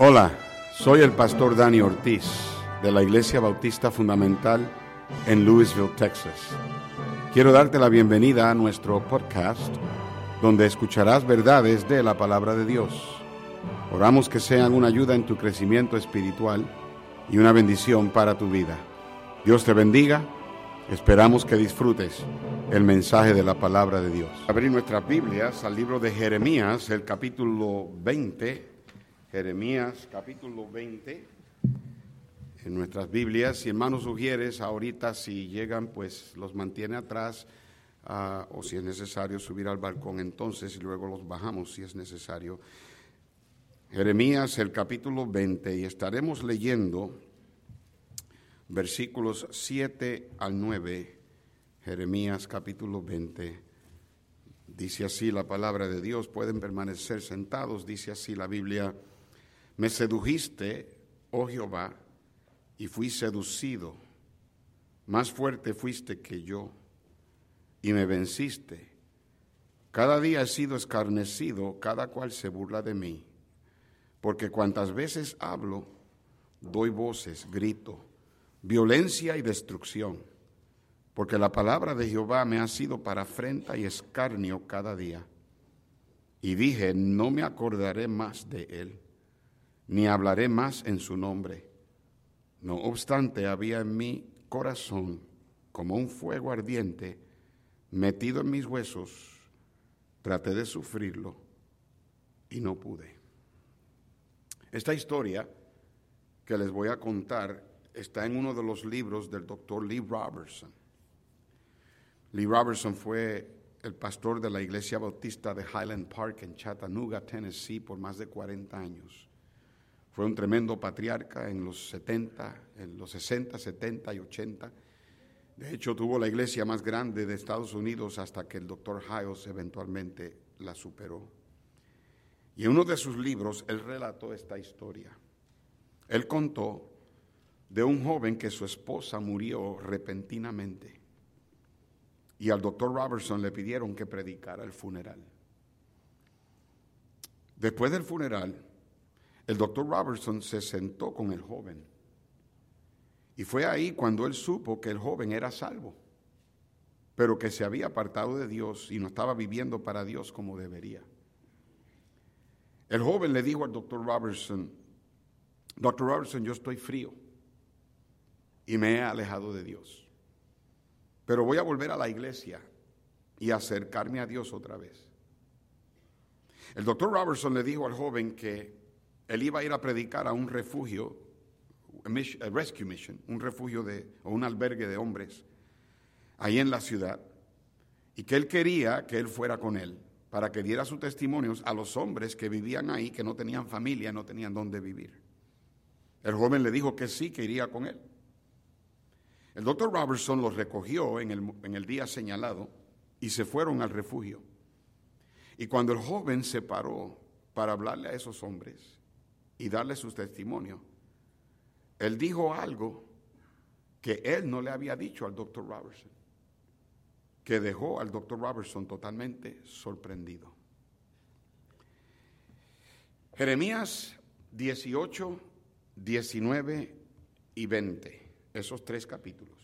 Hola, soy el pastor Dani Ortiz de la Iglesia Bautista Fundamental en Louisville, Texas. Quiero darte la bienvenida a nuestro podcast donde escucharás verdades de la palabra de Dios. Oramos que sean una ayuda en tu crecimiento espiritual y una bendición para tu vida. Dios te bendiga. Esperamos que disfrutes el mensaje de la palabra de Dios. Abrir nuestras Biblias al libro de Jeremías, el capítulo 20 Jeremías capítulo 20 en nuestras Biblias. Si hermanos sugieres, ahorita si llegan, pues los mantiene atrás uh, o si es necesario subir al balcón entonces y luego los bajamos si es necesario. Jeremías el capítulo 20 y estaremos leyendo versículos 7 al 9. Jeremías capítulo 20. Dice así la palabra de Dios, pueden permanecer sentados, dice así la Biblia. Me sedujiste, oh Jehová, y fui seducido. Más fuerte fuiste que yo, y me venciste. Cada día he sido escarnecido, cada cual se burla de mí. Porque cuantas veces hablo, doy voces, grito, violencia y destrucción. Porque la palabra de Jehová me ha sido para afrenta y escarnio cada día. Y dije, no me acordaré más de él ni hablaré más en su nombre. No obstante, había en mi corazón como un fuego ardiente metido en mis huesos. Traté de sufrirlo y no pude. Esta historia que les voy a contar está en uno de los libros del doctor Lee Robertson. Lee Robertson fue el pastor de la iglesia bautista de Highland Park en Chattanooga, Tennessee, por más de 40 años. Fue un tremendo patriarca en los 70, en los 60, 70 y 80. De hecho, tuvo la iglesia más grande de Estados Unidos hasta que el doctor Hiles eventualmente la superó. Y en uno de sus libros, él relató esta historia. Él contó de un joven que su esposa murió repentinamente. Y al doctor Robertson le pidieron que predicara el funeral. Después del funeral, el doctor Robertson se sentó con el joven. Y fue ahí cuando él supo que el joven era salvo, pero que se había apartado de Dios y no estaba viviendo para Dios como debería. El joven le dijo al doctor Robertson, doctor Robertson, yo estoy frío y me he alejado de Dios, pero voy a volver a la iglesia y acercarme a Dios otra vez. El doctor Robertson le dijo al joven que él iba a ir a predicar a un refugio, a rescue mission, un refugio de, o un albergue de hombres, ahí en la ciudad, y que él quería que él fuera con él para que diera sus testimonios a los hombres que vivían ahí, que no tenían familia, no tenían dónde vivir. El joven le dijo que sí, que iría con él. El doctor Robertson los recogió en el, en el día señalado y se fueron al refugio. Y cuando el joven se paró para hablarle a esos hombres, y darle su testimonio. Él dijo algo que él no le había dicho al doctor Robertson, que dejó al doctor Robertson totalmente sorprendido. Jeremías 18, 19 y 20, esos tres capítulos,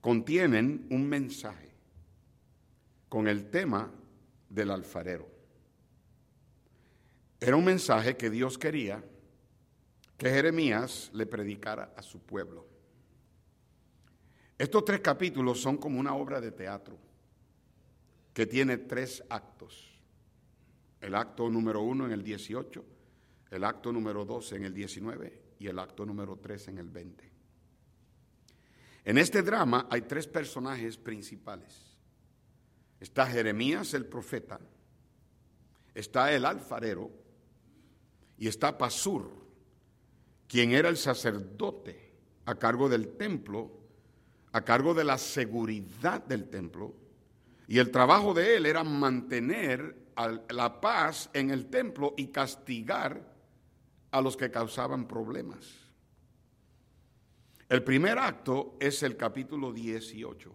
contienen un mensaje con el tema del alfarero. Era un mensaje que Dios quería que Jeremías le predicara a su pueblo. Estos tres capítulos son como una obra de teatro que tiene tres actos. El acto número uno en el 18, el acto número 12 en el 19 y el acto número 3 en el 20. En este drama hay tres personajes principales. Está Jeremías el profeta, está el alfarero y está Pasur, quien era el sacerdote a cargo del templo, a cargo de la seguridad del templo, y el trabajo de él era mantener la paz en el templo y castigar a los que causaban problemas. El primer acto es el capítulo 18.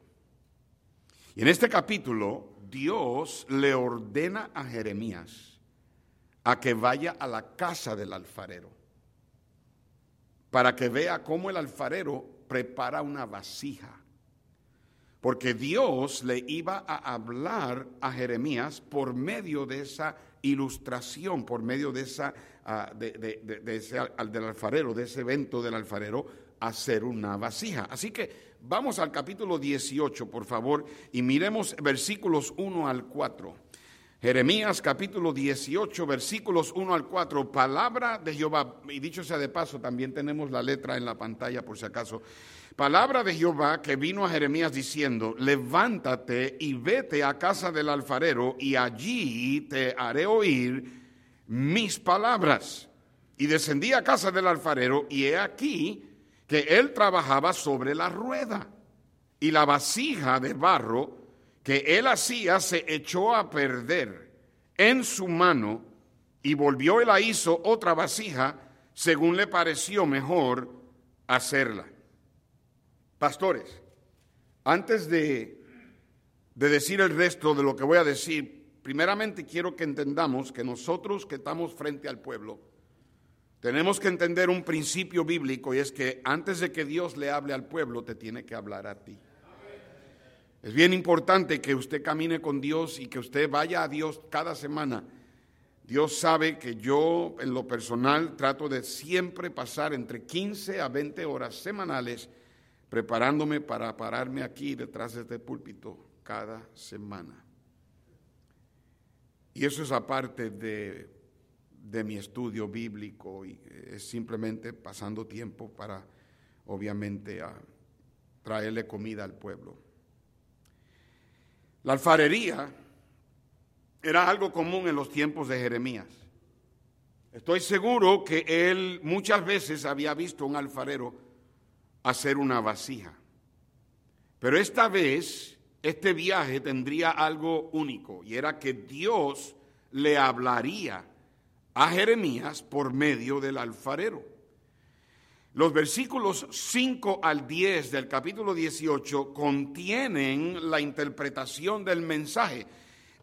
Y en este capítulo Dios le ordena a Jeremías a que vaya a la casa del alfarero para que vea cómo el alfarero prepara una vasija. Porque Dios le iba a hablar a Jeremías por medio de esa ilustración, por medio de esa ah, de, ese del alfarero, de ese evento del alfarero, hacer una vasija. Así que vamos al capítulo 18, por favor, y miremos versículos 1 al 4. Jeremías capítulo 18, versículos 1 al 4, palabra de Jehová, y dicho sea de paso, también tenemos la letra en la pantalla por si acaso, palabra de Jehová que vino a Jeremías diciendo, levántate y vete a casa del alfarero y allí te haré oír mis palabras. Y descendí a casa del alfarero y he aquí que él trabajaba sobre la rueda y la vasija de barro que él hacía se echó a perder en su mano y volvió y la hizo otra vasija según le pareció mejor hacerla. Pastores, antes de, de decir el resto de lo que voy a decir, primeramente quiero que entendamos que nosotros que estamos frente al pueblo, tenemos que entender un principio bíblico y es que antes de que Dios le hable al pueblo, te tiene que hablar a ti. Es bien importante que usted camine con Dios y que usted vaya a Dios cada semana. Dios sabe que yo en lo personal trato de siempre pasar entre 15 a 20 horas semanales preparándome para pararme aquí detrás de este púlpito cada semana. Y eso es aparte de, de mi estudio bíblico y es simplemente pasando tiempo para, obviamente, traerle comida al pueblo. La alfarería era algo común en los tiempos de Jeremías. Estoy seguro que él muchas veces había visto a un alfarero hacer una vasija. Pero esta vez, este viaje tendría algo único y era que Dios le hablaría a Jeremías por medio del alfarero. Los versículos 5 al 10 del capítulo 18 contienen la interpretación del mensaje.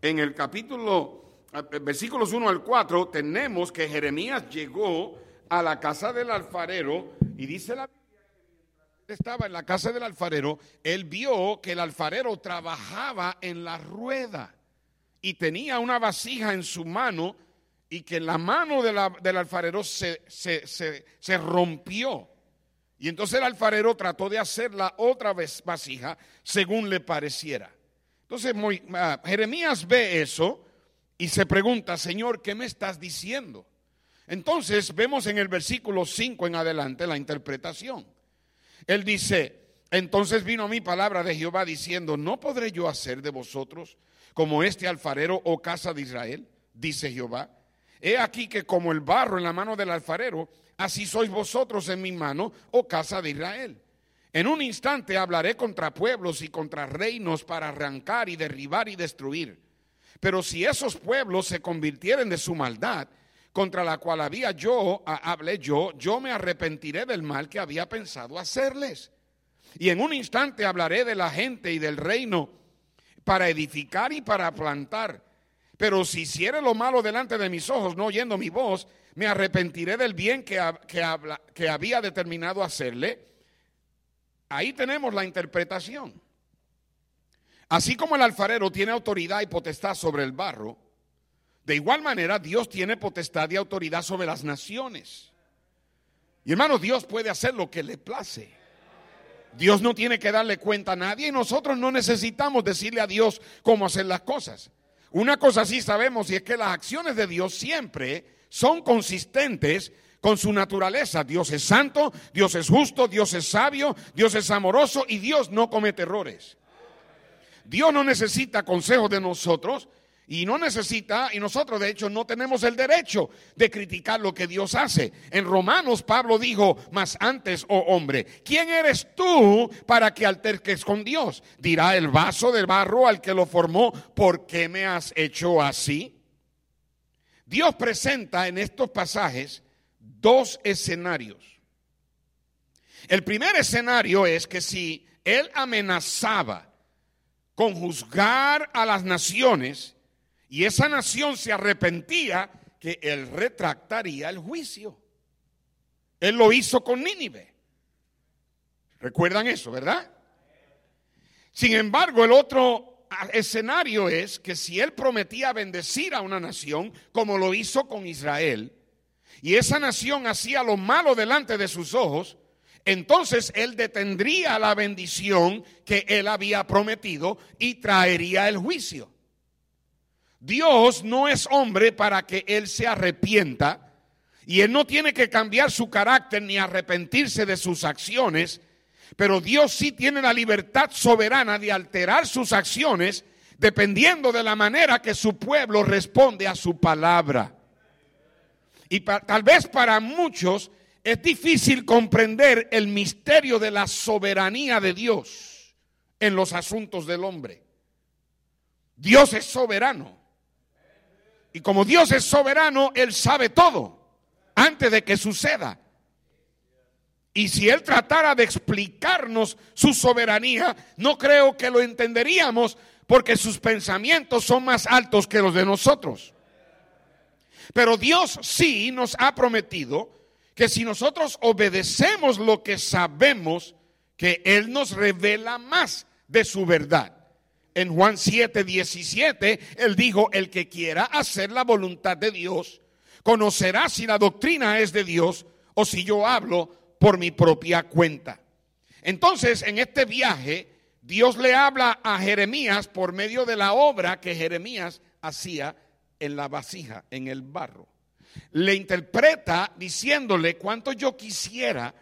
En el capítulo, eh, versículos 1 al 4, tenemos que Jeremías llegó a la casa del alfarero y dice la estaba en la casa del alfarero, él vio que el alfarero trabajaba en la rueda y tenía una vasija en su mano y que la mano del alfarero se, se, rompió. Y entonces el alfarero trató de hacerla otra vez vasija según le pareciera. Entonces ah, Jeremías ve eso y se pregunta, Señor, ¿qué me estás diciendo? Entonces vemos en el versículo 5 en adelante la interpretación. Él dice, entonces vino mi palabra de Jehová diciendo, ¿no podré yo hacer de vosotros como este alfarero o casa de Israel? Dice Jehová. He aquí que como el barro en la mano del alfarero, así sois vosotros en mi mano, oh casa de Israel. En un instante hablaré contra pueblos y contra reinos para arrancar y derribar y destruir. Pero si esos pueblos se convirtieren de su maldad, contra la cual había yo, hablé yo, yo me arrepentiré del mal que había pensado hacerles. Y en un instante hablaré de la gente y del reino para edificar y para plantar pero si hiciere lo malo delante de mis ojos, no oyendo mi voz, me arrepentiré del bien que, que había determinado hacerle. Ahí tenemos la interpretación. Así como el alfarero tiene autoridad y potestad sobre el barro, de igual manera Dios tiene potestad y autoridad sobre las naciones. Y hermanos, Dios puede hacer lo que le place. Dios no tiene que darle cuenta a nadie y nosotros no necesitamos decirle a Dios cómo hacer las cosas. Una cosa sí sabemos y es que las acciones de Dios siempre son consistentes con su naturaleza. Dios es santo, Dios es justo, Dios es sabio, Dios es amoroso y Dios no comete errores. Dios no necesita consejos de nosotros, y no necesita, y nosotros de hecho no tenemos el derecho de criticar lo que Dios hace. En Romanos Pablo dijo, más antes, oh hombre, ¿quién eres tú para que alterques con Dios? Dirá el vaso del barro al que lo formó, ¿por qué me has hecho así? Dios presenta en estos pasajes dos escenarios. El primer escenario es que si él amenazaba con juzgar a las naciones, y esa nación se arrepentía, que él retractaría el juicio. Él lo hizo con Nínive. ¿Recuerdan eso, verdad? Sin embargo, el otro escenario es que si él prometía bendecir a una nación, como lo hizo con Israel, y esa nación hacía lo malo delante de sus ojos, entonces él detendría la bendición que él había prometido y traería el juicio. Dios no es hombre para que él se arrepienta y él no tiene que cambiar su carácter ni arrepentirse de sus acciones, pero Dios sí tiene la libertad soberana de alterar sus acciones dependiendo de la manera que su pueblo responde a su palabra. Y tal vez para muchos es difícil comprender el misterio de la soberanía de Dios en los asuntos del hombre. Dios es soberano. Y como Dios es soberano, Él sabe todo antes de que suceda. Y si Él tratara de explicarnos su soberanía, no creo que lo entenderíamos porque sus pensamientos son más altos que los de nosotros. Pero Dios sí nos ha prometido que si nosotros obedecemos lo que sabemos, que Él nos revela más de su verdad. En Juan 7, 17, Él dijo, el que quiera hacer la voluntad de Dios, conocerá si la doctrina es de Dios o si yo hablo por mi propia cuenta. Entonces, en este viaje, Dios le habla a Jeremías por medio de la obra que Jeremías hacía en la vasija, en el barro le interpreta diciéndole cuánto yo quisiera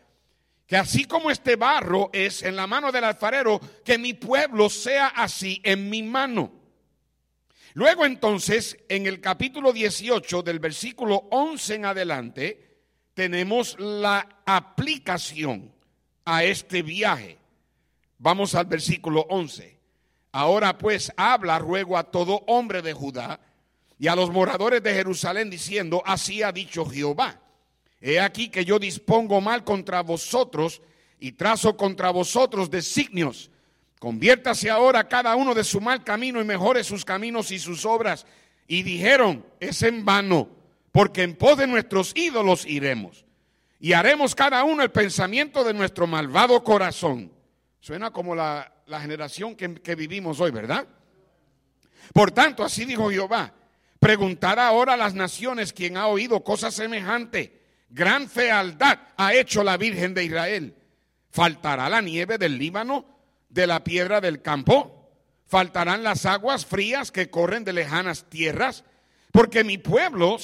que así como este barro es en la mano del alfarero, que mi pueblo sea así en mi mano. Luego entonces, en el capítulo 18 del versículo 11 en adelante, tenemos la aplicación a este viaje. Vamos al versículo 11. Ahora pues habla, ruego a todo hombre de Judá, y a los moradores de Jerusalén diciendo, así ha dicho Jehová, he aquí que yo dispongo mal contra vosotros y trazo contra vosotros designios. Conviértase ahora cada uno de su mal camino y mejore sus caminos y sus obras. Y dijeron, es en vano, porque en pos de nuestros ídolos iremos. Y haremos cada uno el pensamiento de nuestro malvado corazón. Suena como la, generación que, que vivimos hoy, ¿verdad? Por tanto, así dijo Jehová, Preguntar ahora a las naciones quien ha oído cosa semejante. Gran fealdad ha hecho la Virgen de Israel. ¿Faltará la nieve del Líbano, de la piedra del campo? ¿Faltarán las aguas frías que corren de lejanas tierras? Porque mi pueblo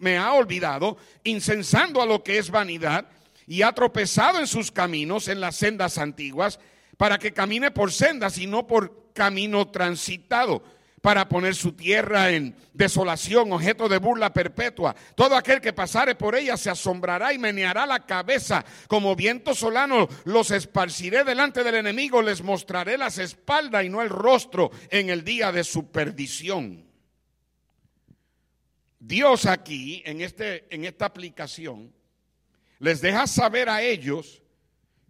me ha olvidado, incensando a lo que es vanidad, y ha tropezado en sus caminos, en las sendas antiguas, para que camine por sendas y no por camino transitado para poner su tierra en desolación, objeto de burla perpetua. Todo aquel que pasare por ella se asombrará y meneará la cabeza. Como viento solano los esparciré delante del enemigo, les mostraré las espaldas y no el rostro en el día de su perdición. Dios aquí, en, este, en esta aplicación, les deja saber a ellos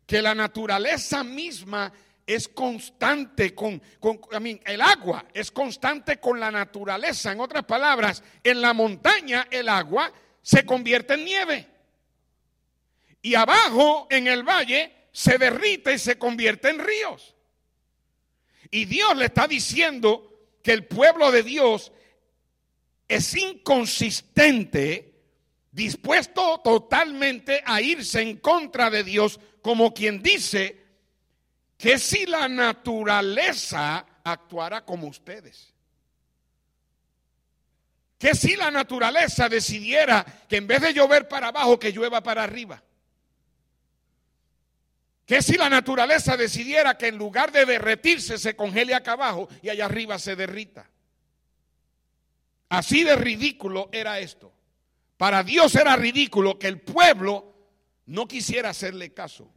que la naturaleza misma es constante con, con el agua es constante con la naturaleza. En otras palabras, en la montaña el agua se convierte en nieve. Y abajo en el valle se derrite y se convierte en ríos. Y Dios le está diciendo que el pueblo de Dios es inconsistente, dispuesto totalmente a irse en contra de Dios, como quien dice, que si la naturaleza actuara como ustedes? Que si la naturaleza decidiera que en vez de llover para abajo, que llueva para arriba? Que si la naturaleza decidiera que en lugar de derretirse se congele acá abajo y allá arriba se derrita? Así de ridículo era esto. Para Dios era ridículo que el pueblo no quisiera hacerle caso.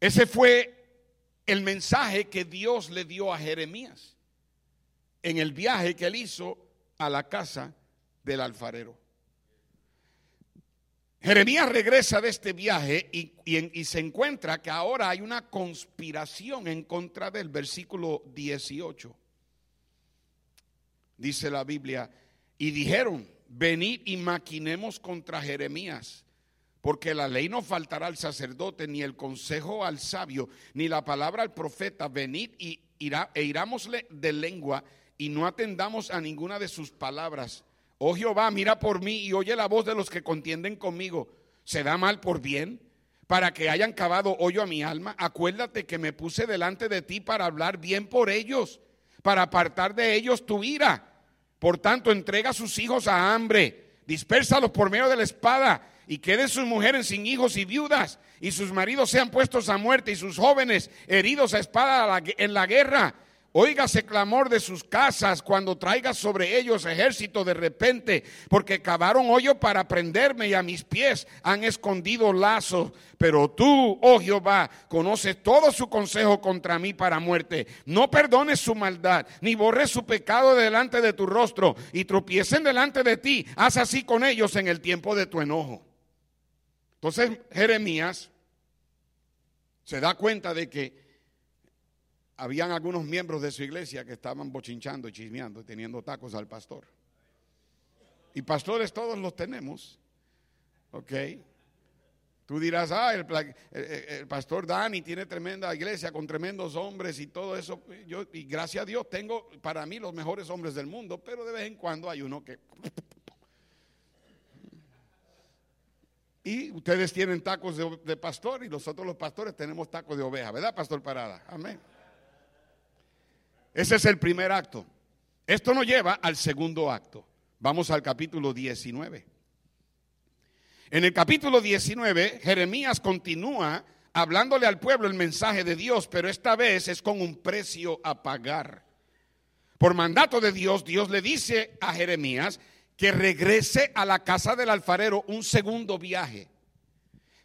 Ese fue el mensaje que Dios le dio a Jeremías en el viaje que él hizo a la casa del alfarero. Jeremías regresa de este viaje y, se encuentra que ahora hay una conspiración en contra del versículo 18. Dice la Biblia, Y dijeron, venid y maquinemos contra Jeremías, porque la ley no faltará al sacerdote, ni el consejo al sabio, ni la palabra al profeta. Venid y irá, e irámosle de lengua y no atendamos a ninguna de sus palabras. Oh Jehová, mira por mí y oye la voz de los que contienden conmigo. ¿Se da mal por bien? Para que hayan cavado hoyo a mi alma. Acuérdate que me puse delante de ti para hablar bien por ellos, para apartar de ellos tu ira. Por tanto, entrega a sus hijos a hambre, dispérsalos por medio de la espada y queden sus mujeres sin hijos y viudas, y sus maridos sean puestos a muerte, y sus jóvenes heridos a espada en la guerra. Óigase clamor de sus casas cuando traiga sobre ellos ejército de repente, porque cavaron hoyo para prenderme y a mis pies han escondido lazos. Pero tú, oh Jehová, conoces todo su consejo contra mí para muerte. No perdones su maldad, ni borres su pecado delante de tu rostro, y tropiecen delante de ti. Haz así con ellos en el tiempo de tu enojo. Entonces Jeremías se da cuenta de que habían algunos miembros de su iglesia que estaban bochinchando y chismeando, teniendo tacos al pastor. Y pastores todos los tenemos, ¿ok? Tú dirás, ah, el, pastor Dani tiene tremenda iglesia con tremendos hombres y todo eso. Yo, y gracias a Dios tengo para mí los mejores hombres del mundo, pero de vez en cuando hay uno que... Y ustedes tienen tacos de, pastor y nosotros los pastores tenemos tacos de oveja, ¿verdad, Pastor Parada? Amén. Ese es el primer acto. Esto nos lleva al segundo acto. Vamos al capítulo 19. En el capítulo 19, Jeremías continúa hablándole al pueblo el mensaje de Dios, pero esta vez es con un precio a pagar. Por mandato de Dios, Dios le dice a Jeremías que regrese a la casa del alfarero un segundo viaje.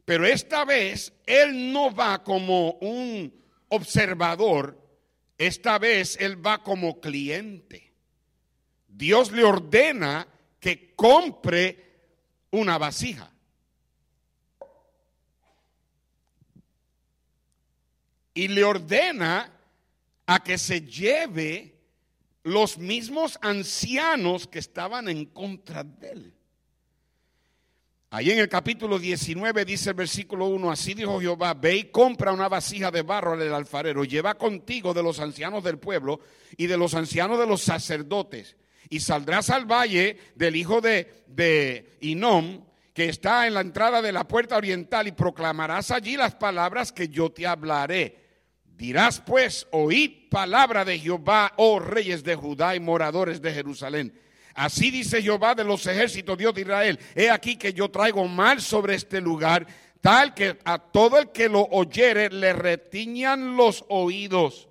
Pero esta vez él no va como un observador, esta vez él va como cliente. Dios le ordena que compre una vasija. Y le ordena a que se lleve los mismos ancianos que estaban en contra de él. Ahí en el capítulo 19 dice el versículo 1, así dijo Jehová, ve y compra una vasija de barro del alfarero, lleva contigo de los ancianos del pueblo y de los ancianos de los sacerdotes, y saldrás al valle del hijo de, de Inom, que está en la entrada de la puerta oriental, y proclamarás allí las palabras que yo te hablaré. Dirás pues, oíd palabra de Jehová, oh reyes de Judá y moradores de Jerusalén. Así dice Jehová de los ejércitos, Dios de Israel. He aquí que yo traigo mal sobre este lugar, tal que a todo el que lo oyere le retiñan los oídos,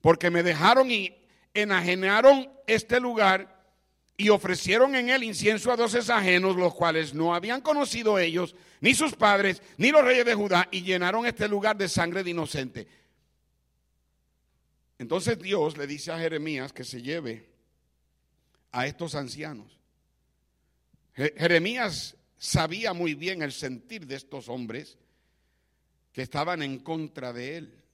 porque me dejaron y enajenaron este lugar y ofrecieron en él incienso a dioses ajenos, los cuales no habían conocido ellos, ni sus padres, ni los reyes de Judá, y llenaron este lugar de sangre de inocente. Entonces Dios le dice a Jeremías que se lleve a estos ancianos. Jeremías sabía muy bien el sentir de estos hombres que estaban en contra de él.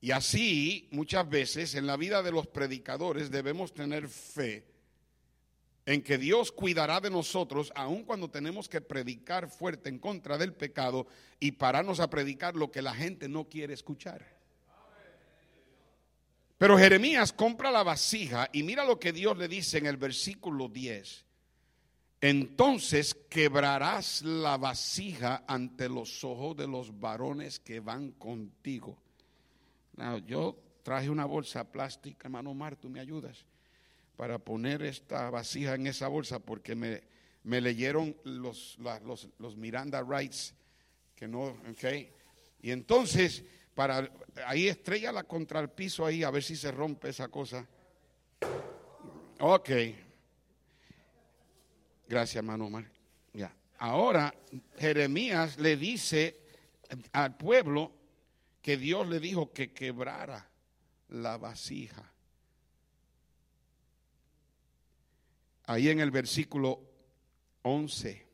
Y así, muchas veces en la vida de los predicadores debemos tener fe en que Dios cuidará de nosotros aun cuando tenemos que predicar fuerte en contra del pecado y pararnos a predicar lo que la gente no quiere escuchar. Pero Jeremías compra la vasija y mira lo que Dios le dice en el versículo 10. Entonces quebrarás la vasija ante los ojos de los varones que van contigo. yo traje una bolsa plástica, hermano Mar, tú me ayudas para poner esta vasija en esa bolsa porque me, me leyeron los, los, los Miranda Rights que no. Y entonces para ahí estrellala contra el piso ahí a ver si se rompe esa cosa. Ok. Gracias, hermano Omar. Ya. Ahora Jeremías le dice al pueblo que Dios le dijo que quebrara la vasija. Ahí en el versículo 11.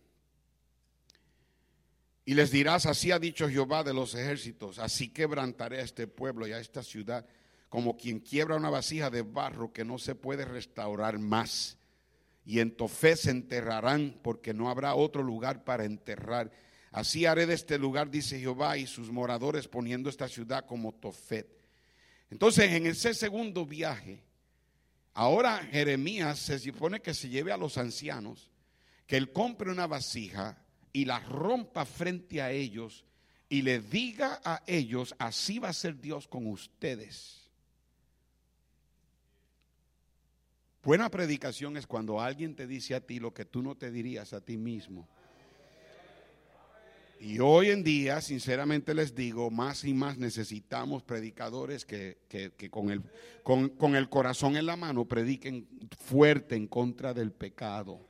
Y les dirás, así ha dicho Jehová de los ejércitos, así quebrantaré a este pueblo y a esta ciudad como quien quiebra una vasija de barro que no se puede restaurar más. y en Tofet se enterrarán, porque no habrá otro lugar para enterrar. Así haré de este lugar, dice Jehová, y sus moradores poniendo esta ciudad como Tofet. Entonces, en ese segundo viaje, ahora Jeremías se supone que se lleve a los ancianos, que él compre una vasija y la rompa frente a ellos y le diga a ellos, así va a ser Dios con ustedes. Buena predicación es cuando alguien te dice a ti lo que tú no te dirías a ti mismo. Y hoy en día, sinceramente les digo, más y más necesitamos predicadores que, con, el, con, con el corazón en la mano prediquen fuerte en contra del pecado.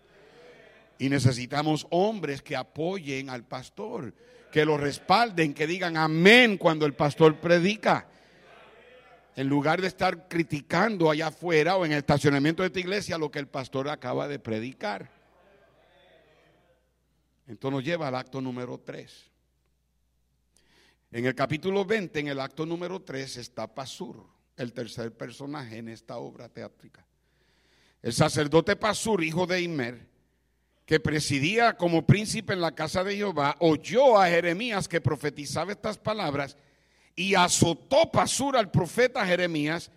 Y necesitamos hombres que apoyen al pastor, que lo respalden, que digan amén cuando el pastor predica. En lugar de estar criticando allá afuera o en el estacionamiento de tu iglesia lo que el pastor acaba de predicar. Entonces nos lleva al acto número 3. En el capítulo 20, en el acto número 3, está Pasur, el tercer personaje en esta obra teátrica. El sacerdote Pasur, hijo de Imer, que presidía como príncipe en la casa de Jehová, oyó a Jeremías que profetizaba estas palabras y azotó Pasur al profeta Jeremías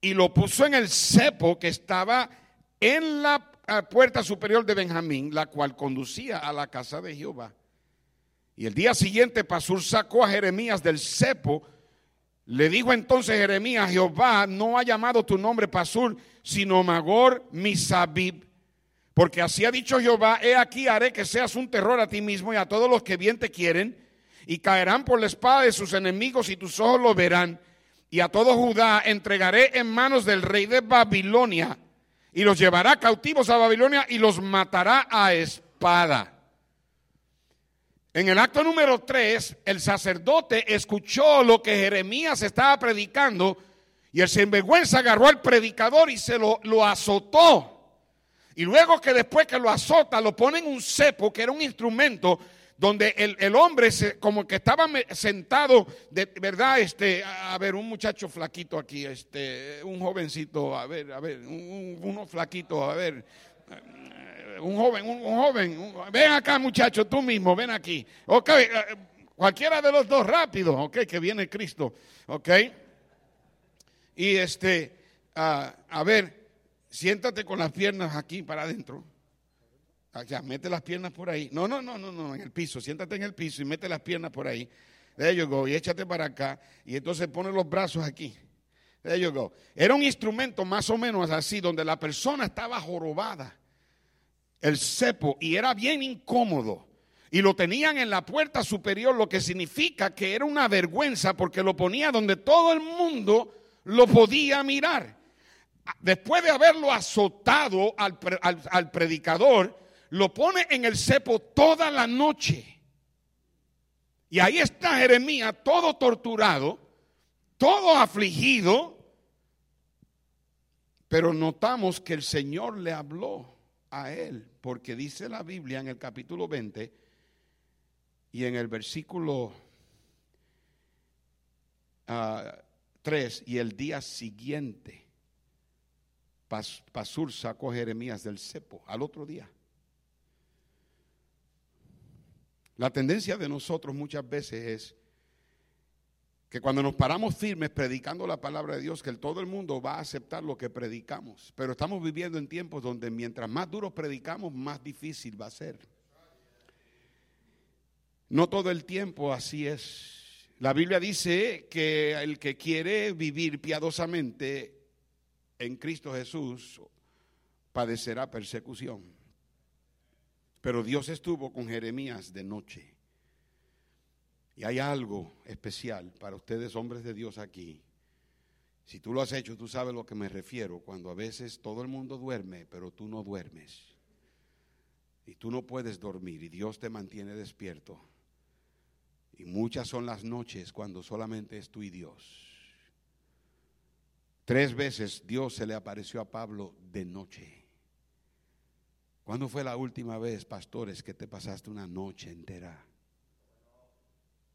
y lo puso en el cepo que estaba en la puerta superior de Benjamín, la cual conducía a la casa de Jehová. Y el día siguiente Pasur sacó a Jeremías del cepo. Le dijo entonces Jeremías, Jehová no ha llamado tu nombre Pasur, sino Magor Misabib porque así ha dicho Jehová, he aquí haré que seas un terror a ti mismo y a todos los que bien te quieren, y caerán por la espada de sus enemigos y tus ojos lo verán. Y a todo Judá entregaré en manos del rey de Babilonia, y los llevará cautivos a Babilonia y los matará a espada. En el acto número 3, el sacerdote escuchó lo que Jeremías estaba predicando y el sinvergüenza agarró al predicador y se lo, lo azotó. Y luego que después que lo azota, lo pone en un cepo, que era un instrumento donde el, hombre se, como que estaba sentado, de verdad, este, a ver, un muchacho flaquito aquí, este, un jovencito, a ver, a ver, uno flaquito, a ver, un joven, un, joven, ven acá muchacho, tú mismo, ven aquí, ok, eh, cualquiera de los dos rápido, ok, que viene Cristo, ok, y este, ah, a ver, siéntate con las piernas aquí para adentro. Ya, mete las piernas por ahí. No, no, no, no, no, en el piso. Siéntate en el piso y mete las piernas por ahí. There you go. Y échate para acá. Y entonces pone los brazos aquí. There you go. Era un instrumento más o menos así, donde la persona estaba jorobada. El cepo. Y era bien incómodo. Y lo tenían en la puerta superior, lo que significa que era una vergüenza porque lo ponía donde todo el mundo lo podía mirar después de haberlo azotado al, predicador, lo pone en el cepo toda la noche. Y ahí está Jeremías todo torturado, todo afligido, pero notamos que el Señor le habló a él, porque dice la Biblia en el capítulo 20 y en el versículo 3 ah, y el día siguiente Pasur sacó Jeremías del cepo al otro día. La tendencia de nosotros muchas veces es que cuando nos paramos firmes predicando la palabra de Dios, que todo el mundo va a aceptar lo que predicamos. Pero estamos viviendo en tiempos donde mientras más duros predicamos, más difícil va a ser. No todo el tiempo así es. La Biblia dice que el que quiere vivir piadosamente en Cristo Jesús padecerá persecución. Pero Dios estuvo con Jeremías de noche. Y hay algo especial para ustedes, hombres de Dios, aquí. Si tú lo has hecho, tú sabes lo que me refiero, cuando a veces todo el mundo duerme, pero tú no duermes. Y tú no puedes dormir y Dios te mantiene despierto. Y muchas son las noches cuando solamente es tú y Dios. Tres veces Dios se le apareció a Pablo de noche. ¿Cuándo fue la última vez, pastores, que te pasaste una noche entera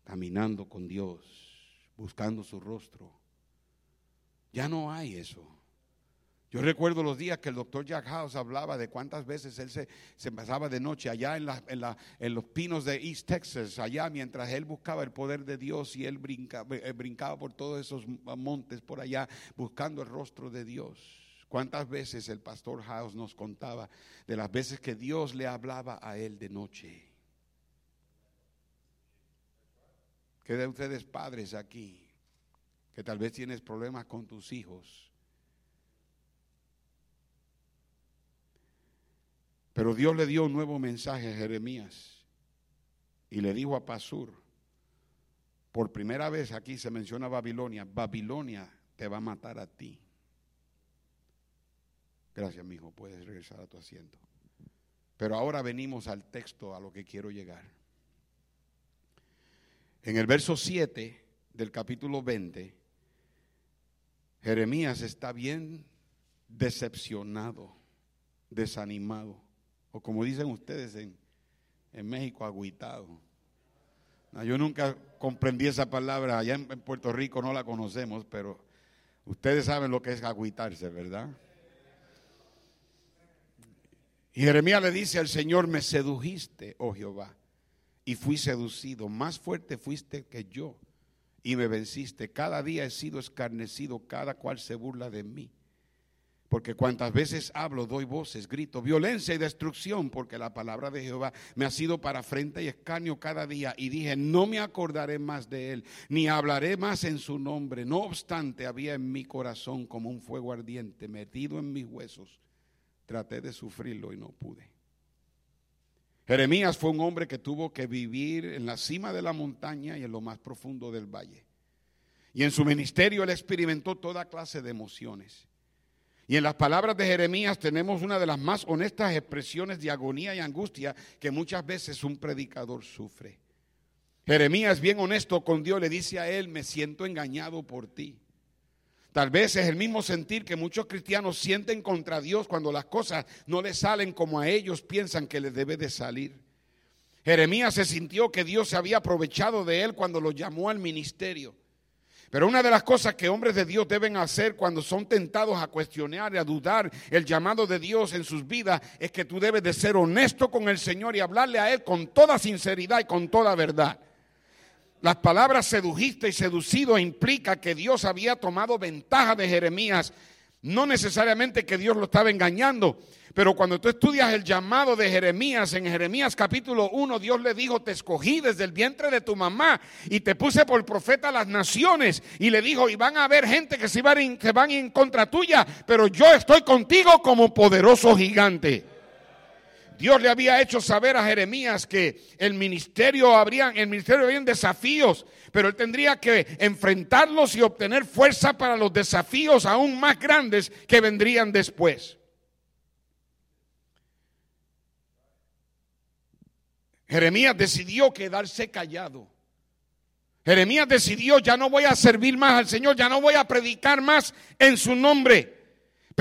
caminando con Dios, buscando su rostro? Ya no hay eso. Yo recuerdo los días que el doctor Jack House hablaba de cuántas veces él se, se pasaba de noche allá en, la, en, la, en, los pinos de East Texas, allá mientras él buscaba el poder de Dios y él brincaba, eh, brincaba por todos esos montes por allá buscando el rostro de Dios. ¿Cuántas veces el pastor House nos contaba de las veces que Dios le hablaba a él de noche? ¿Qué de ustedes padres aquí? Que tal vez tienes problemas con tus hijos Pero Dios le dio un nuevo mensaje a Jeremías y le dijo a Pasur, por primera vez aquí se menciona Babilonia, Babilonia te va a matar a ti. Gracias, mi hijo, puedes regresar a tu asiento. Pero ahora venimos al texto a lo que quiero llegar. En el verso 7 del capítulo 20, Jeremías está bien decepcionado, desanimado o como dicen ustedes en, México, agüitado. yo nunca comprendí esa palabra, allá en, Puerto Rico no la conocemos, pero ustedes saben lo que es agüitarse, ¿verdad? Y Jeremías le dice al Señor, me sedujiste, oh Jehová, y fui seducido, más fuerte fuiste que yo, y me venciste. Cada día he sido escarnecido, cada cual se burla de mí. Porque cuantas veces hablo, doy voces, grito, violencia y destrucción, porque la palabra de Jehová me ha sido para frente y escarnio cada día. Y dije, no me acordaré más de él, ni hablaré más en su nombre. No obstante, había en mi corazón como un fuego ardiente metido en mis huesos. Traté de sufrirlo y no pude. Jeremías fue un hombre que tuvo que vivir en la cima de la montaña y en lo más profundo del valle. Y en su ministerio él experimentó toda clase de emociones. Y en las palabras de Jeremías tenemos una de las más honestas expresiones de agonía y angustia que muchas veces un predicador sufre. Jeremías, bien honesto con Dios, le dice a él, me siento engañado por ti. Tal vez es el mismo sentir que muchos cristianos sienten contra Dios cuando las cosas no les salen como a ellos piensan que les debe de salir. Jeremías se sintió que Dios se había aprovechado de él cuando lo llamó al ministerio. Pero una de las cosas que hombres de Dios deben hacer cuando son tentados a cuestionar y a dudar el llamado de Dios en sus vidas es que tú debes de ser honesto con el Señor y hablarle a Él con toda sinceridad y con toda verdad. Las palabras sedujiste y seducido implica que Dios había tomado ventaja de Jeremías no necesariamente que Dios lo estaba engañando, pero cuando tú estudias el llamado de Jeremías, en Jeremías capítulo 1, Dios le dijo, te escogí desde el vientre de tu mamá y te puse por profeta a las naciones. Y le dijo, y van a haber gente que se van, en contra tuya, pero yo estoy contigo como poderoso gigante. Dios le había hecho saber a Jeremías que el ministerio habría, el ministerio había desafíos, pero él tendría que enfrentarlos y obtener fuerza para los desafíos aún más grandes que vendrían después. Jeremías decidió quedarse callado. Jeremías decidió, ya no voy a servir más al Señor, ya no voy a predicar más en su nombre.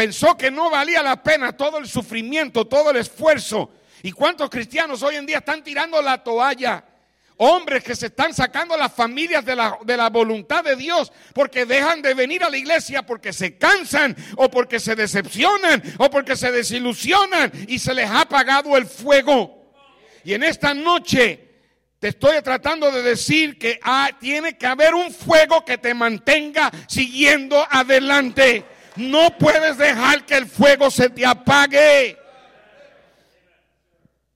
Pensó que no valía la pena todo el sufrimiento, todo el esfuerzo. ¿Y cuántos cristianos hoy en día están tirando la toalla? Hombres que se están sacando las familias de la, de la, voluntad de Dios porque dejan de venir a la iglesia porque se cansan o porque se decepcionan o porque se desilusionan y se les ha apagado el fuego. Y en esta noche te estoy tratando de decir que tiene que haber un fuego que te mantenga siguiendo adelante. No puedes dejar que el fuego se te apague.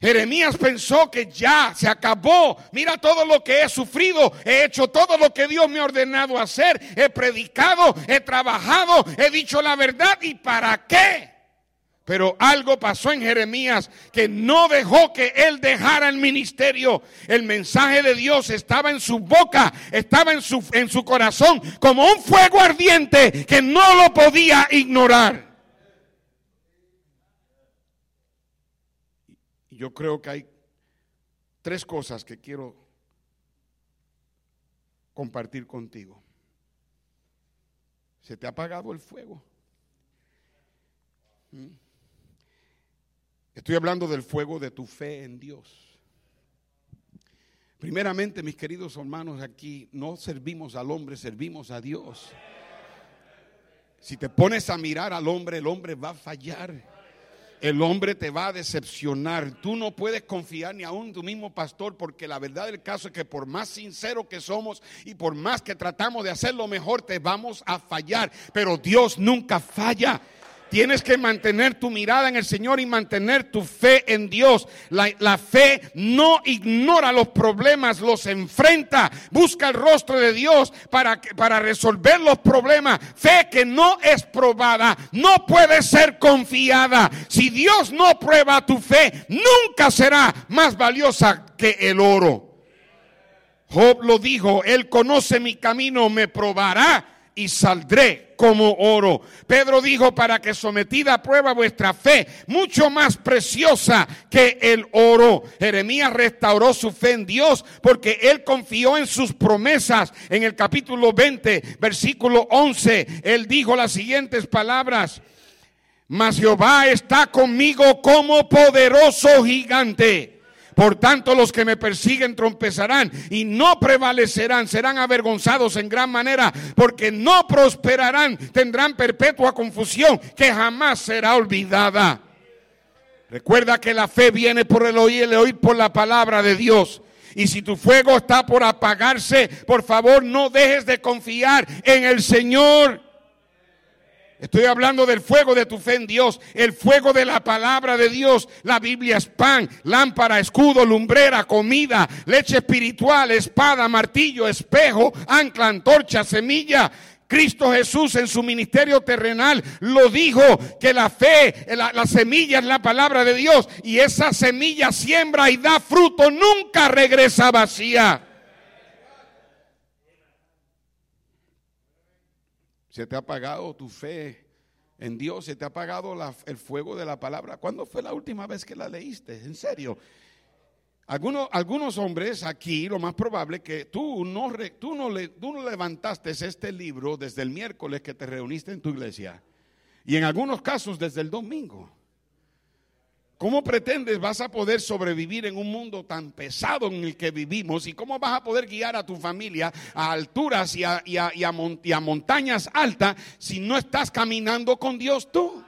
Jeremías pensó que ya se acabó. Mira todo lo que he sufrido. He hecho todo lo que Dios me ha ordenado hacer. He predicado, he trabajado, he dicho la verdad. ¿Y para qué? Pero algo pasó en Jeremías que no dejó que él dejara el ministerio. El mensaje de Dios estaba en su boca, estaba en su, en su corazón como un fuego ardiente que no lo podía ignorar. yo creo que hay tres cosas que quiero compartir contigo. Se te ha apagado el fuego. ¿Mm? Estoy hablando del fuego de tu fe en Dios. Primeramente, mis queridos hermanos, aquí no servimos al hombre, servimos a Dios. Si te pones a mirar al hombre, el hombre va a fallar. El hombre te va a decepcionar. Tú no puedes confiar ni aún tu mismo pastor porque la verdad del caso es que por más sincero que somos y por más que tratamos de hacerlo mejor, te vamos a fallar. Pero Dios nunca falla. Tienes que mantener tu mirada en el Señor y mantener tu fe en Dios. La, fe no ignora los problemas, los enfrenta. Busca el rostro de Dios para, para resolver los problemas. Fe que no es probada, no puede ser confiada. Si Dios no prueba tu fe, nunca será más valiosa que el oro. Job lo dijo, Él conoce mi camino, me probará y saldré como oro. Pedro dijo, para que sometida a prueba vuestra fe, mucho más preciosa que el oro. Jeremías restauró su fe en Dios porque él confió en sus promesas. En el capítulo 20, versículo 11, él dijo las siguientes palabras. Mas Jehová está conmigo como poderoso gigante. Por tanto, los que me persiguen trompezarán y no prevalecerán, serán avergonzados en gran manera, porque no prosperarán, tendrán perpetua confusión que jamás será olvidada. Recuerda que la fe viene por el oír, el oír por la palabra de Dios. Y si tu fuego está por apagarse, por favor no dejes de confiar en el Señor. Estoy hablando del fuego de tu fe en Dios, el fuego de la palabra de Dios. La Biblia es pan, lámpara, escudo, lumbrera, comida, leche espiritual, espada, martillo, espejo, ancla, antorcha, semilla. Cristo Jesús en su ministerio terrenal lo dijo que la fe, la, la, semilla es la palabra de Dios y esa semilla siembra y da fruto, nunca regresa vacía. Se te ha apagado tu fe en Dios, se te ha apagado el fuego de la palabra. ¿Cuándo fue la última vez que la leíste? En serio. Algunos, algunos hombres aquí, lo más probable que tú no, tú, no le, tú no levantaste este libro desde el miércoles que te reuniste en tu iglesia. Y en algunos casos desde el domingo. ¿Cómo pretendes vas a poder sobrevivir en un mundo tan pesado en el que vivimos? ¿Y cómo vas a poder guiar a tu familia a alturas y a, y a montañas altas si no estás caminando con Dios tú?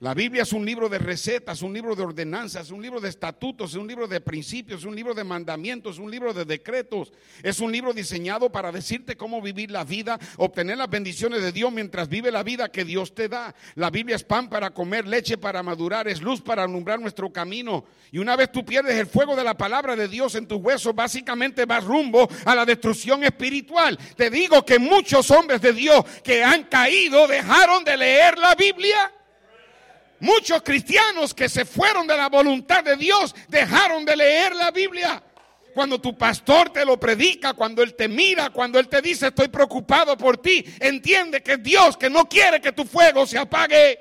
La Biblia es un libro de recetas, un libro de ordenanzas, un libro de estatutos, un libro de principios, un libro de mandamientos, un libro de decretos. Es un libro diseñado para decirte cómo vivir la vida, obtener las bendiciones de Dios mientras vive la vida que Dios te da. La Biblia es pan para comer, leche para madurar, es luz para alumbrar nuestro camino. Y una vez tú pierdes el fuego de la palabra de Dios en tus huesos, básicamente vas rumbo a la destrucción espiritual. Te digo que muchos hombres de Dios que han caído dejaron de leer la Biblia. Muchos cristianos que se fueron de la voluntad de Dios dejaron de leer la Biblia. Cuando tu pastor te lo predica, cuando él te mira, cuando él te dice estoy preocupado por ti, entiende que Dios que no quiere que tu fuego se apague.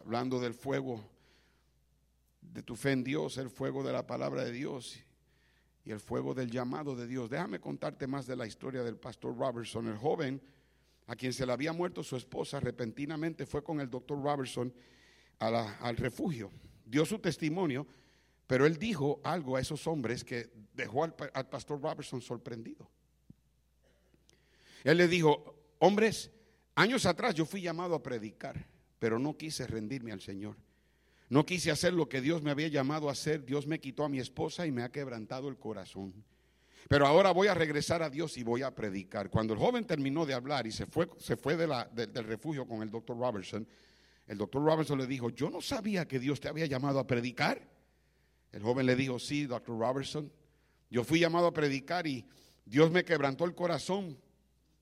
Hablando del fuego de tu fe en Dios, el fuego de la palabra de Dios y el fuego del llamado de Dios. Déjame contarte más de la historia del pastor Robertson, el joven a quien se le había muerto su esposa, repentinamente fue con el doctor Robertson al refugio. Dio su testimonio, pero él dijo algo a esos hombres que dejó al, al pastor Robertson sorprendido. Él le dijo, hombres, años atrás yo fui llamado a predicar, pero no quise rendirme al Señor. No quise hacer lo que Dios me había llamado a hacer. Dios me quitó a mi esposa y me ha quebrantado el corazón. Pero ahora voy a regresar a Dios y voy a predicar. Cuando el joven terminó de hablar y se fue, se fue del refugio con el doctor Robertson, el doctor Robertson le dijo, yo no sabía que Dios te había llamado a predicar. El joven le dijo, sí, doctor Robertson, yo fui llamado a predicar y Dios me quebrantó el corazón,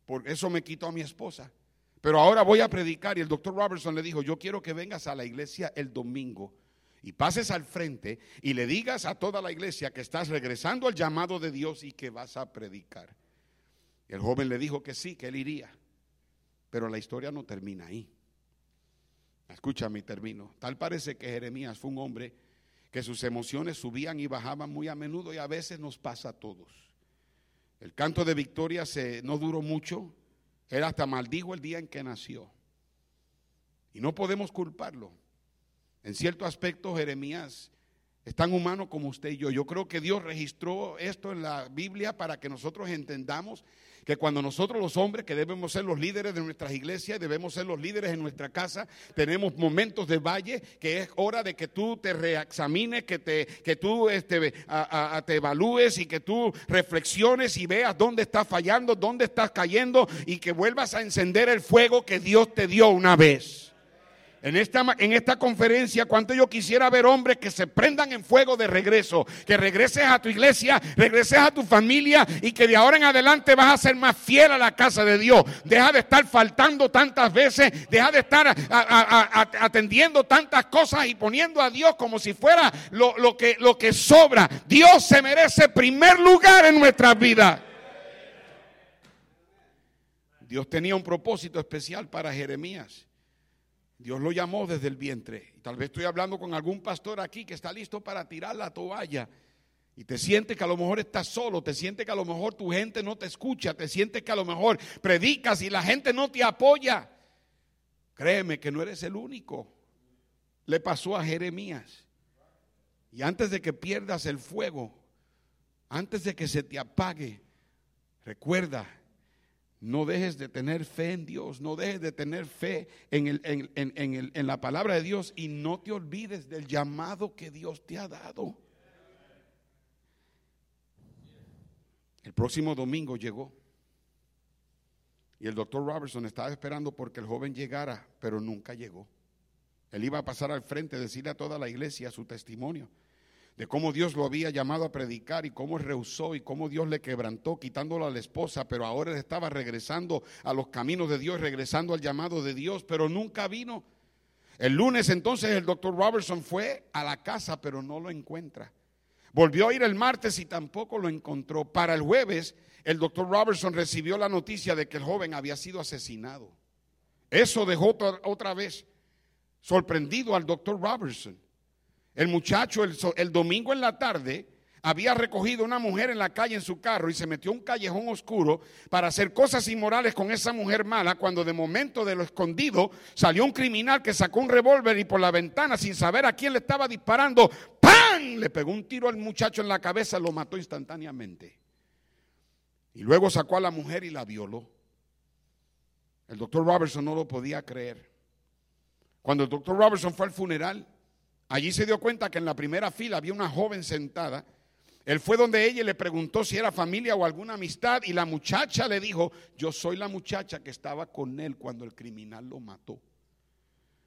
por eso me quitó a mi esposa. Pero ahora voy a predicar y el doctor Robertson le dijo, yo quiero que vengas a la iglesia el domingo y pases al frente y le digas a toda la iglesia que estás regresando al llamado de Dios y que vas a predicar. El joven le dijo que sí, que él iría. Pero la historia no termina ahí. Escúchame, termino. Tal parece que Jeremías fue un hombre que sus emociones subían y bajaban muy a menudo y a veces nos pasa a todos. El canto de victoria se, no duró mucho. Él hasta maldijo el día en que nació. Y no podemos culparlo. En cierto aspecto, Jeremías es tan humano como usted y yo. Yo creo que Dios registró esto en la Biblia para que nosotros entendamos que cuando nosotros los hombres, que debemos ser los líderes de nuestras iglesias, debemos ser los líderes en nuestra casa, tenemos momentos de valle, que es hora de que tú te reexamines, que, te, que tú este, te evalúes y que tú reflexiones y veas dónde estás fallando, dónde estás cayendo y que vuelvas a encender el fuego que Dios te dio una vez. En esta, en esta conferencia, cuánto yo quisiera ver hombres que se prendan en fuego de regreso, que regreses a tu iglesia, regreses a tu familia y que de ahora en adelante vas a ser más fiel a la casa de Dios. Deja de estar faltando tantas veces, deja de estar atendiendo tantas cosas y poniendo a Dios como si fuera lo, lo, que, lo que sobra. Dios se merece primer lugar en nuestras vidas. Dios tenía un propósito especial para Jeremías. Dios lo llamó desde el vientre. Y tal vez estoy hablando con algún pastor aquí que está listo para tirar la toalla. Y te sientes que a lo mejor estás solo, te sientes que a lo mejor tu gente no te escucha, te sientes que a lo mejor predicas y la gente no te apoya. Créeme que no eres el único. Le pasó a Jeremías. Y antes de que pierdas el fuego, antes de que se te apague, recuerda no dejes de tener fe en Dios, no dejes de tener fe en, el, en, la palabra de Dios y no te olvides del llamado que Dios te ha dado. El próximo domingo llegó y el doctor Robertson estaba esperando porque el joven llegara, pero nunca llegó. Él iba a pasar al frente, decirle a toda la iglesia su testimonio de cómo Dios lo había llamado a predicar y cómo rehusó y cómo Dios le quebrantó quitándolo a la esposa, pero ahora estaba regresando a los caminos de Dios, regresando al llamado de Dios, pero nunca vino. El lunes entonces el doctor Robertson fue a la casa, pero no lo encuentra. Volvió a ir el martes y tampoco lo encontró. Para el jueves, el doctor Robertson recibió la noticia de que el joven había sido asesinado. Eso dejó otra vez sorprendido al doctor Robertson. El muchacho el, domingo en la tarde había recogido una mujer en la calle en su carro y se metió a un callejón oscuro para hacer cosas inmorales con esa mujer mala cuando de momento de lo escondido salió un criminal que sacó un revólver y por la ventana sin saber a quién le estaba disparando, ¡pam! Le pegó un tiro al muchacho en la cabeza, lo mató instantáneamente. Y luego sacó a la mujer y la violó. El doctor Robertson no lo podía creer. Cuando el doctor Robertson fue al funeral, Allí se dio cuenta que en la primera fila había una joven sentada. Él fue donde ella le preguntó si era familia o alguna amistad y la muchacha le dijo, yo soy la muchacha que estaba con él cuando el criminal lo mató.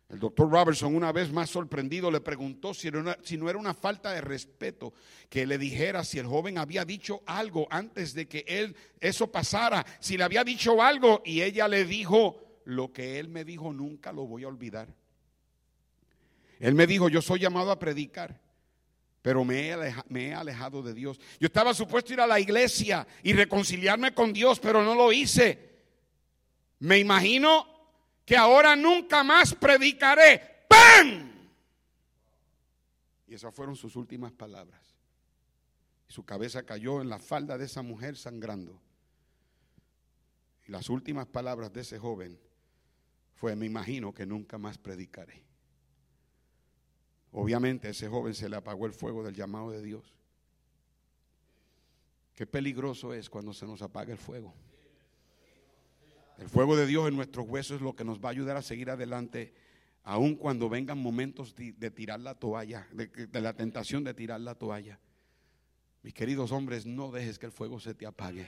El doctor Robertson, una vez más sorprendido, le preguntó si, si, no era una falta de respeto que le dijera si el joven había dicho algo antes de que él eso pasara, si le había dicho algo y ella le dijo, lo que él me dijo nunca lo voy a olvidar. Él me dijo, yo soy llamado a predicar, pero me he, alejado, de Dios. Yo estaba supuesto ir a la iglesia y reconciliarme con Dios, pero no lo hice. Me imagino que ahora nunca más predicaré. ¡Pam! Y esas fueron sus últimas palabras. Y su cabeza cayó en la falda de esa mujer sangrando. Y las últimas palabras de ese joven fue, me imagino que nunca más predicaré. Obviamente a ese joven se le apagó el fuego del llamado de Dios. Qué peligroso es cuando se nos apaga el fuego. El fuego de Dios en nuestros huesos es lo que nos va a ayudar a seguir adelante, aun cuando vengan momentos de, tirar la toalla, de, de la tentación de tirar la toalla. Mis queridos hombres, no dejes que el fuego se te apague.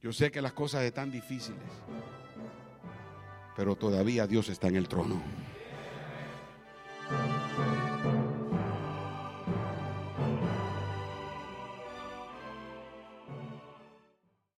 Yo sé que las cosas están difíciles, pero todavía Dios está en el trono.